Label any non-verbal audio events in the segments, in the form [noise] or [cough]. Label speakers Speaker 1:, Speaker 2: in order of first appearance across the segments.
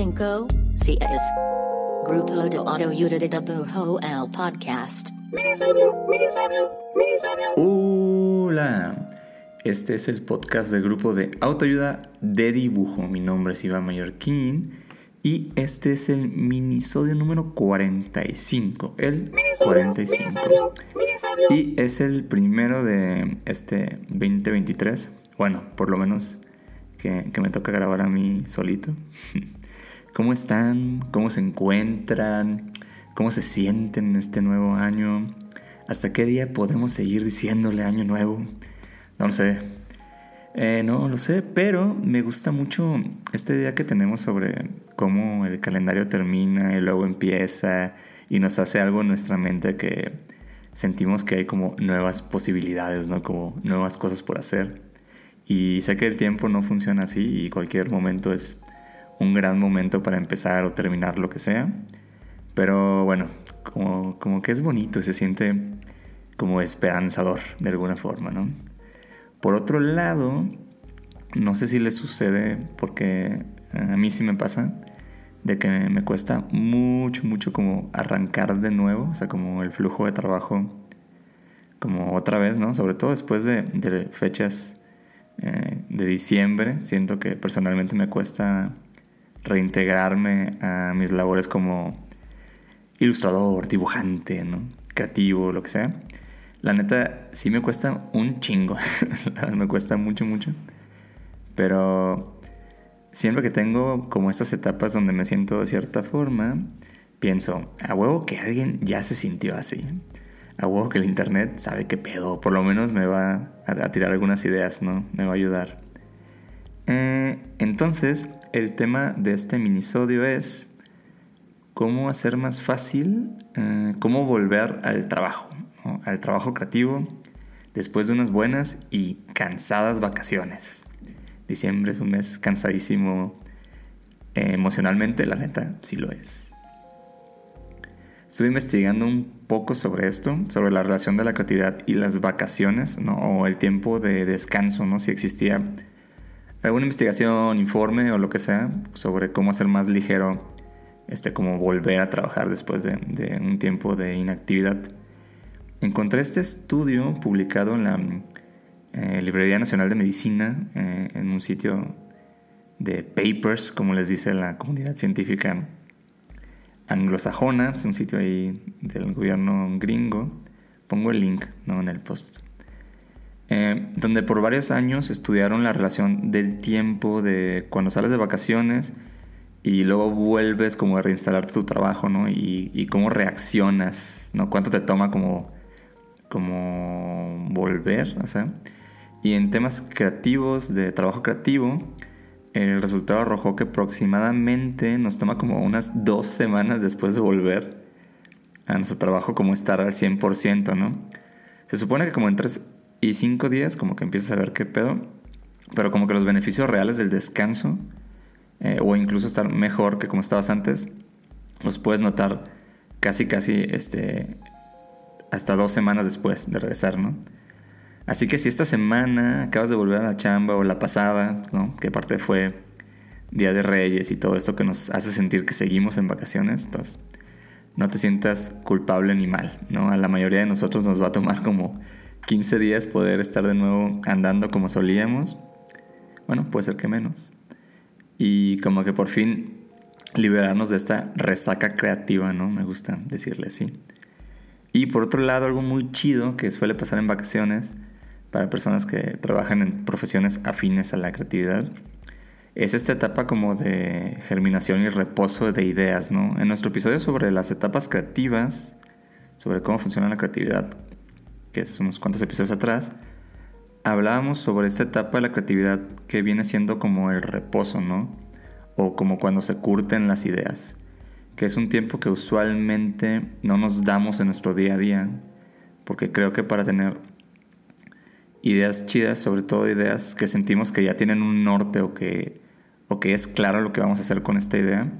Speaker 1: cinco, seis. Grupo de Autoayuda de Dibujo el podcast.
Speaker 2: Hola, este es el podcast del grupo de autoayuda de dibujo. Mi nombre es Iván Mallorquín y este es el minisodio número 45. El 45. Y es el primero de este 2023. Bueno, por lo menos que, me toca grabar a mí solito. [laughs] ¿Cómo están? ¿Cómo se encuentran? ¿Cómo se sienten en este nuevo año? ¿Hasta qué día podemos seguir diciéndole año nuevo? No lo sé. Eh, no lo sé, pero me gusta mucho esta idea que tenemos sobre cómo el calendario termina y luego empieza y nos hace algo en nuestra mente que sentimos que hay como nuevas posibilidades, ¿no? Como nuevas cosas por hacer. Y sé que el tiempo no funciona así y cualquier momento es un gran momento para empezar o terminar lo que sea. Pero bueno, como, como que es bonito, se siente como esperanzador de alguna forma, ¿no? Por otro lado, no sé si les sucede, porque a mí sí me pasa, de que me cuesta mucho, mucho como arrancar de nuevo, o sea, como el flujo de trabajo, como otra vez, ¿no? Sobre todo después de, fechas eh, de diciembre, siento que personalmente me cuesta reintegrarme a mis labores como ilustrador, dibujante, ¿no? Creativo, lo que sea. La neta, sí me cuesta un chingo. [laughs] me cuesta mucho, mucho. Pero siempre que tengo como estas etapas donde me siento de cierta forma, pienso, a huevo que alguien ya se sintió así. A huevo que el internet sabe qué pedo. Por lo menos me va a, tirar algunas ideas, ¿no? Me va a ayudar. Eh, entonces, el tema de este minisodio es cómo hacer más fácil, eh, cómo volver al trabajo al trabajo creativo después de unas buenas y cansadas vacaciones. Diciembre es un mes cansadísimo eh, emocionalmente, la neta, sí lo es. Estuve investigando un poco sobre esto, sobre la relación de la creatividad y las vacaciones, o el tiempo de descanso, ¿no? si existía alguna investigación, informe o lo que sea sobre cómo hacer más ligero, este, como volver a trabajar después de, un tiempo de inactividad. Encontré este estudio publicado en la eh, Librería Nacional de Medicina, eh, en un sitio de papers, como les dice la comunidad científica anglosajona, es un sitio ahí del gobierno gringo. Pongo el link ¿no? en el post. Eh, donde por varios años estudiaron la relación del tiempo de cuando sales de vacaciones y luego vuelves como a reinstalar tu trabajo, ¿no? Y, y cómo reaccionas, ¿no? Cuánto te toma como como volver, o sea, y en temas creativos, de trabajo creativo, el resultado arrojó que aproximadamente nos toma como unas dos semanas después de volver a nuestro trabajo como estar al 100%, ¿no? Se supone que como en tres y cinco días como que empiezas a ver qué pedo, pero como que los beneficios reales del descanso, eh, o incluso estar mejor que como estabas antes, los puedes notar casi casi este, hasta dos semanas después de regresar, ¿no? Así que si esta semana acabas de volver a la chamba o la pasada, ¿no? Que aparte fue Día de Reyes y todo esto que nos hace sentir que seguimos en vacaciones, entonces no te sientas culpable ni mal, ¿no? A la mayoría de nosotros nos va a tomar como 15 días poder estar de nuevo andando como solíamos. Bueno, puede ser que menos. Y como que por fin liberarnos de esta resaca creativa, ¿no? Me gusta decirle así. Y por otro lado, algo muy chido que suele pasar en vacaciones para personas que trabajan en profesiones afines a la creatividad es esta etapa como de germinación y reposo de ideas, ¿no? En nuestro episodio sobre las etapas creativas, sobre cómo funciona la creatividad, que es unos cuantos episodios atrás, hablábamos sobre esta etapa de la creatividad que viene siendo como el reposo, ¿no? O como cuando se curten las ideas que es un tiempo que usualmente no nos damos en nuestro día a día, porque creo que para tener ideas chidas, sobre todo ideas que sentimos que ya tienen un norte o que, o que es claro lo que vamos a hacer con esta idea,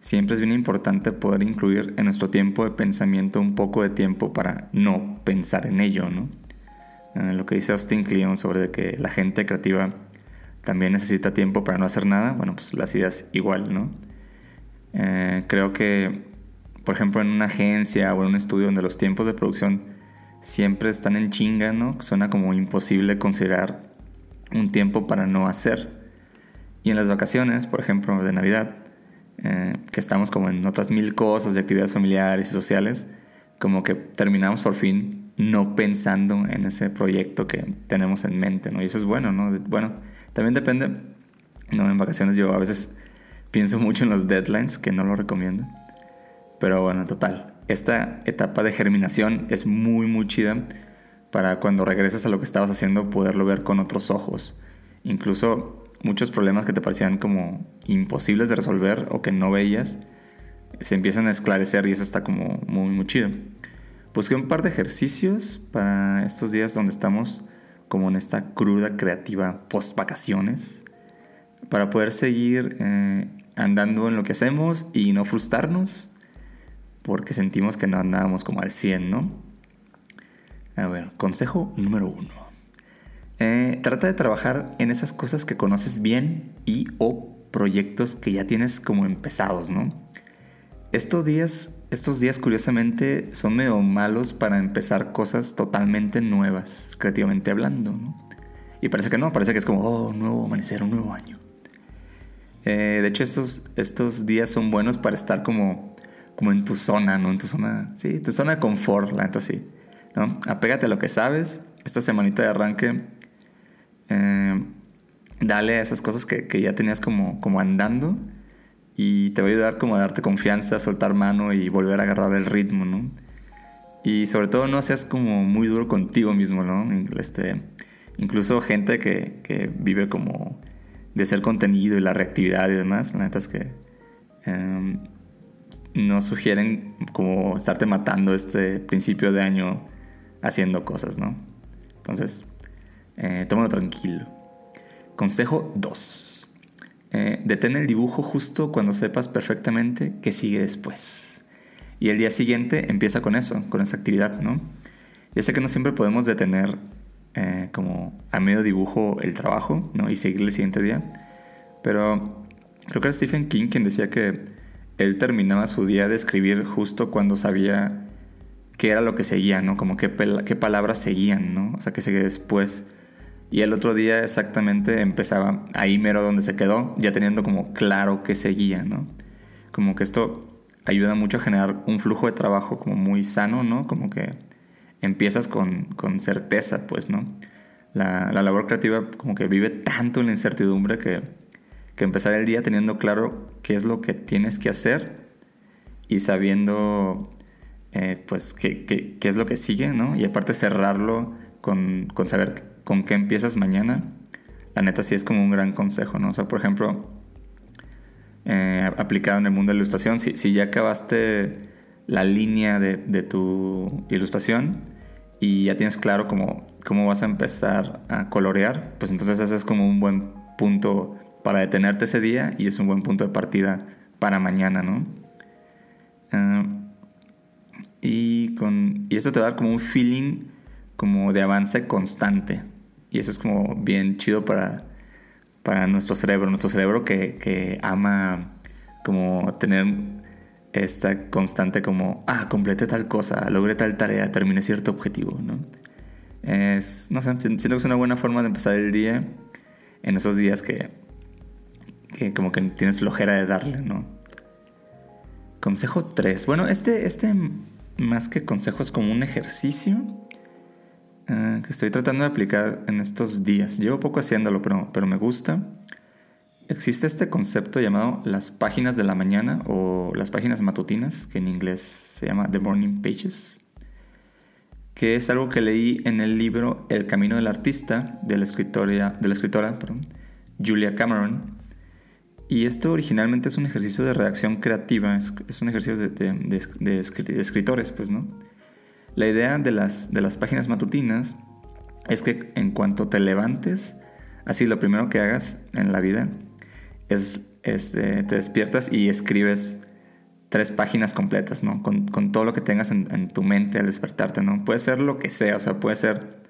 Speaker 2: siempre es bien importante poder incluir en nuestro tiempo de pensamiento un poco de tiempo para no pensar en ello, ¿no? Eh, lo que dice Austin Kleon sobre que la gente creativa también necesita tiempo para no hacer nada, bueno, pues las ideas igual, ¿no? Eh, creo que, por ejemplo, en una agencia o en un estudio donde los tiempos de producción siempre están en chinga, ¿no? Suena como imposible considerar un tiempo para no hacer. Y en las vacaciones, por ejemplo, de Navidad, eh, que estamos como en otras mil cosas de actividades familiares y sociales, como que terminamos por fin no pensando en ese proyecto que tenemos en mente, ¿no? Y eso es bueno, ¿no? Bueno, también depende, ¿no? En vacaciones yo a veces pienso mucho en los deadlines, que no lo recomiendo. Pero bueno, total, esta etapa de germinación es muy, muy chida para cuando regreses a lo que estabas haciendo poderlo ver con otros ojos. Incluso muchos problemas que te parecían como imposibles de resolver o que no veías, se empiezan a esclarecer y eso está como muy, muy chido. Busqué un par de ejercicios para estos días donde estamos como en esta cruda creativa post vacaciones, para poder seguir eh, andando en lo que hacemos y no frustrarnos, porque sentimos que no andábamos como al 100, ¿no? A ver, consejo número uno. Eh, trata de trabajar en esas cosas que conoces bien y o proyectos que ya tienes como empezados, ¿no? Estos días estos días curiosamente son medio malos para empezar cosas totalmente nuevas, creativamente hablando, ¿no? Y parece que no, parece que es como, oh, nuevo amanecer, un nuevo año. Eh, de hecho, estos, estos días son buenos para estar como, como en tu zona, ¿no? En tu zona, sí, tu zona de confort, la neta sí, ¿no? Apégate a lo que sabes. Esta semanita de arranque, eh, dale a esas cosas que, ya tenías como, andando y te va a ayudar como a darte confianza, soltar mano y volver a agarrar el ritmo, ¿no? Y sobre todo no seas como muy duro contigo mismo, ¿no? Este, incluso gente que, que vive como de ser contenido y la reactividad y demás, la neta es que em, no sugieren como estarte matando este principio de año haciendo cosas, ¿no? Entonces, eh, tómalo tranquilo. Consejo 2. Eh, detén el dibujo justo cuando sepas perfectamente qué sigue después. Y el día siguiente empieza con eso, con esa actividad, ¿no? Ya sé que no siempre podemos detener eh, como a medio dibujo el trabajo, ¿no? Y seguir el siguiente día. Pero creo que era Stephen King quien decía que él terminaba su día de escribir justo cuando sabía qué era lo que seguía, ¿no? Como qué, qué palabras seguían, ¿no? O sea, qué sigue después. Y el otro día exactamente empezaba ahí mero donde se quedó, ya teniendo como claro que seguía, ¿no? Como que esto ayuda mucho a generar un flujo de trabajo como muy sano, ¿no? Como que empiezas con, con certeza, pues, ¿no? La, la, labor creativa como que vive tanto en la incertidumbre que, que empezar el día teniendo claro qué es lo que tienes que hacer y sabiendo, eh, pues, qué, qué, qué, es lo que sigue, ¿no? Y aparte cerrarlo con, con saber con qué empiezas mañana, la neta sí es como un gran consejo, ¿no? O sea, por ejemplo, eh, aplicado en el mundo de la ilustración, si, ya acabaste la línea de, tu ilustración y ya tienes claro cómo, cómo vas a empezar a colorear, pues entonces ese es como un buen punto para detenerte ese día y es un buen punto de partida para mañana, ¿no? Eh, y, con, y eso te va a dar como un feeling como de avance constante. Y eso es como bien chido para, para nuestro cerebro. Nuestro cerebro que, que ama como tener esta constante como, ah, completé tal cosa, logré tal tarea, terminé cierto objetivo, ¿no? Es, no sé, siento que es una buena forma de empezar el día en esos días que, que como que tienes flojera de darle, ¿no? Consejo 3. Bueno, este, este más que consejo es como un ejercicio eh, que estoy tratando de aplicar en estos días. Llevo poco haciéndolo, pero, pero me gusta. Existe este concepto llamado las páginas de la mañana o las páginas matutinas, que en inglés se llama The Morning Pages, que es algo que leí en el libro El Camino del Artista de la, escritora, de la escritora Julia Cameron. Y esto originalmente es un ejercicio de redacción creativa, es, un ejercicio de, de, de escritores, pues, ¿no? La idea de las, de las páginas matutinas es que en cuanto te levantes, así lo primero que hagas en la vida es, este, te despiertas y escribes tres páginas completas, ¿no? Con, todo lo que tengas en, tu mente al despertarte, ¿no? Puede ser lo que sea, o sea, puede ser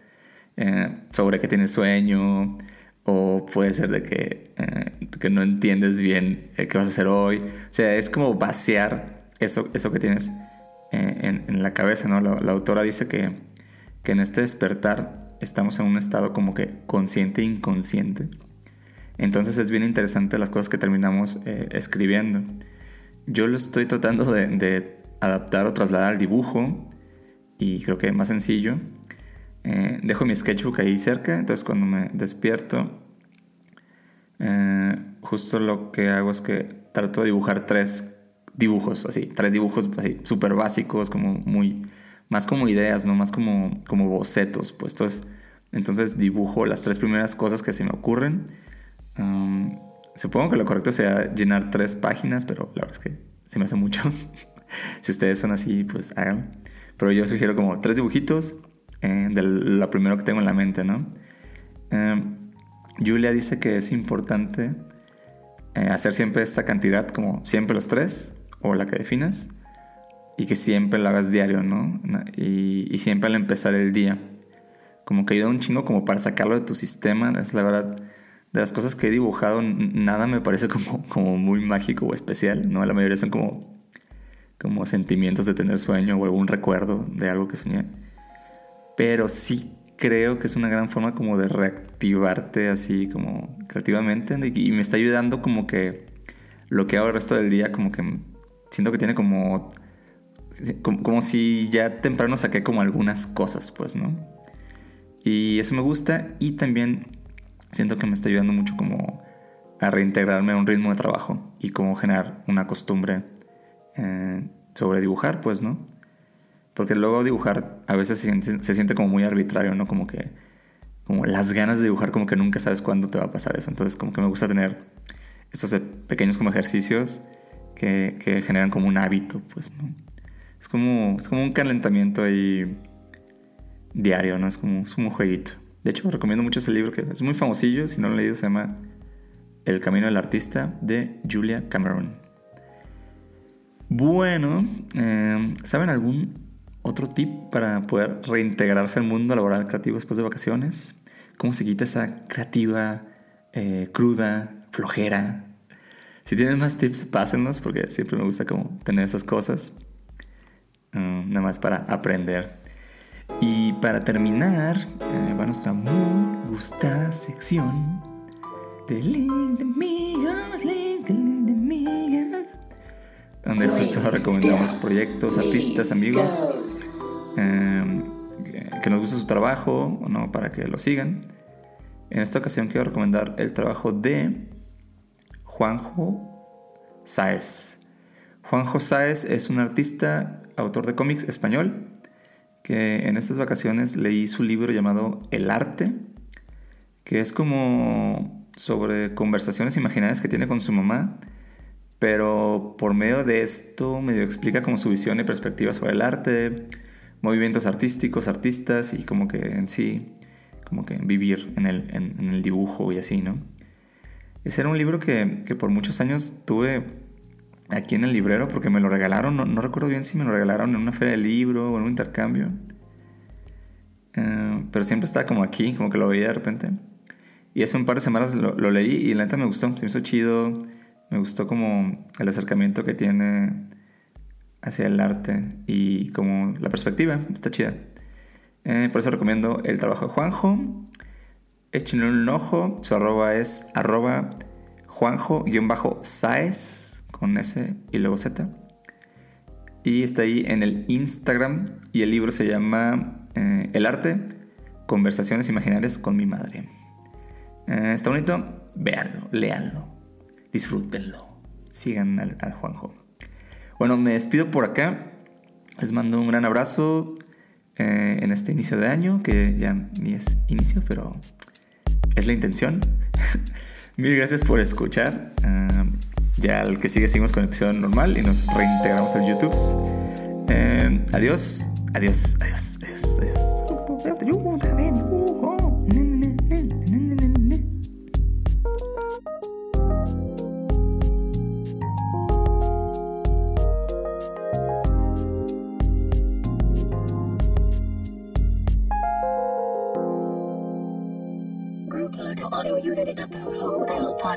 Speaker 2: eh, sobre que tienes sueño, O puede ser de que, eh, que no entiendes bien eh, qué vas a hacer hoy. O sea, es como vaciar eso, eso que tienes eh, en, la cabeza, ¿no? La, autora dice que, que en este despertar estamos en un estado como que consciente e inconsciente. Entonces es bien interesante las cosas que terminamos escribiendo. Yo lo estoy tratando de, de, adaptar o trasladar al dibujo y creo que más sencillo. Eh, dejo mi sketchbook ahí cerca, entonces cuando me despierto, eh, justo lo que hago es que trato de dibujar tres dibujos, así, tres dibujos así, súper básicos, como muy, más como ideas, ¿no? Más como, como bocetos, pues entonces, entonces dibujo las tres primeras cosas que se me ocurren. Um, supongo que lo correcto sea llenar tres páginas, pero la verdad es que se me hace mucho. [laughs] si ustedes son así, pues háganlo. Pero yo sugiero como tres dibujitos eh, de lo primero que tengo en la mente, ¿no? Eh, Julia dice que es importante eh, hacer siempre esta cantidad, como siempre los tres, o la que definas, y que siempre la hagas diario, ¿no? Y, siempre al empezar el día. Como que ayuda un chingo como para sacarlo de tu sistema, es la verdad. De las cosas que he dibujado, nada me parece como, como muy mágico o especial, ¿no? La mayoría son como, como sentimientos de tener sueño o algún recuerdo de algo que soñé. Pero sí creo que es una gran forma como de reactivarte así como creativamente y, me está ayudando como que lo que hago el resto del día como que siento que tiene como, como, si ya temprano saqué como algunas cosas pues, ¿no? Y eso me gusta y también siento que me está ayudando mucho como a reintegrarme a un ritmo de trabajo y como generar una costumbre eh, sobre dibujar, pues, ¿no? Porque luego dibujar a veces se siente, como muy arbitrario, ¿no? Como que como las ganas de dibujar como que nunca sabes cuándo te va a pasar eso. Entonces como que me gusta tener estos pequeños como ejercicios que, que generan como un hábito, pues, ¿no? Es como, es como un calentamiento ahí diario, ¿no? Es como, es como un jueguito. De hecho, recomiendo mucho ese libro que es muy famosillo, si no lo he leído, se llama El Camino del Artista de Julia Cameron. Bueno, eh, ¿saben algún otro tip para poder reintegrarse al mundo laboral creativo después de vacaciones. ¿Cómo se quita esa creativa, eh, cruda, flojera? Si tienen más tips, pásenlos porque siempre me gusta como tener esas cosas. Mm, nada más para aprender. Y para terminar, eh, va nuestra muy gustada sección de Link de Migas, Link de Migas donde justo [laughs] recomendamos proyectos, artistas, amigos em, que nos guste su trabajo no para que lo sigan. En esta ocasión quiero recomendar el trabajo de Juanjo Sáez. Juanjo Sáez es un artista, autor de cómics español, que en estas vacaciones leí su libro llamado El arte, que es como sobre conversaciones imaginarias que tiene con su mamá pero por medio de esto medio explica como su visión y perspectiva sobre el arte, movimientos artísticos, artistas y como que en sí, como que vivir en el, en, el dibujo y así, ¿no? Ese era un libro que, que, por muchos años tuve aquí en el librero porque me lo regalaron, no, recuerdo bien si me lo regalaron en una feria de libro o en un intercambio, eh, pero siempre estaba como aquí, como que lo veía de repente. Y hace un par de semanas lo, lo leí y la neta me gustó, se me hizo chido me gustó como el acercamiento que tiene hacia el arte y como la perspectiva, está chida. Eh, por eso recomiendo el trabajo de Juanjo. Échenle un ojo, su arroba es arroba Juanjo-Saez con S y luego Z. Y está ahí en el Instagram y el libro se llama eh, El arte, conversaciones imaginarias con mi madre. Eh, está bonito, véanlo, léanlo disfrútenlo. Sigan al, Juanjo. Bueno, me despido por acá. Les mando un gran abrazo eh, en este inicio de año, que ya ni es inicio, pero es la intención. Mil gracias por escuchar. Ah, ya el que sigue seguimos con el episodio normal y nos reintegramos al YouTube. Eh, adiós, adiós, adiós, adiós, adiós.